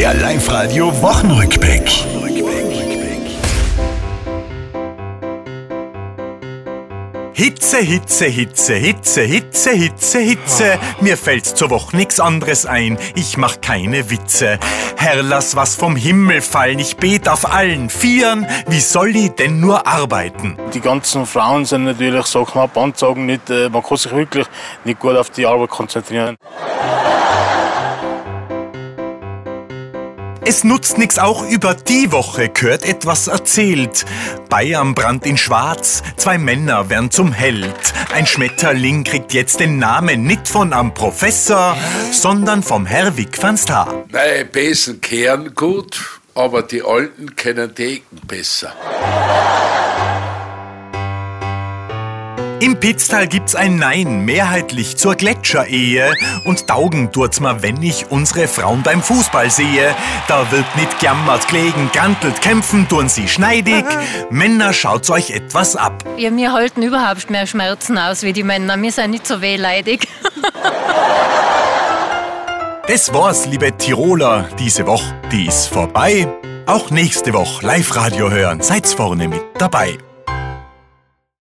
Der Live-Radio Wochenrückblick. Hitze, Hitze, Hitze, Hitze, Hitze, Hitze, Hitze. Mir fällt zur Woche nix anderes ein. Ich mach keine Witze. Herr, lass was vom Himmel fallen. Ich bet auf allen Vieren. Wie soll ich denn nur arbeiten? Die ganzen Frauen sind natürlich so knapp anzogen, nicht, äh, man kann sich wirklich nicht gut auf die Arbeit konzentrieren. Es nutzt nix auch über die Woche, gehört etwas erzählt. Bayern brannt in Schwarz, zwei Männer werden zum Held. Ein Schmetterling kriegt jetzt den Namen nicht von am Professor, sondern vom Herwig van Star. Nein, Besen kehren gut, aber die Alten kennen Deken besser. Im Pitztal gibt's ein Nein, mehrheitlich zur Gletscherehe. Und Taugen tut's mir, wenn ich unsere Frauen beim Fußball sehe. Da wird nicht gejammert, gelegen, grantelt, kämpfen, tun sie schneidig. Männer, schaut's euch etwas ab. Ja, wir halten überhaupt mehr Schmerzen aus wie die Männer. Wir sind nicht so wehleidig. Das war's, liebe Tiroler, diese Woche. Die ist vorbei. Auch nächste Woche Live-Radio hören. Seid's vorne mit dabei.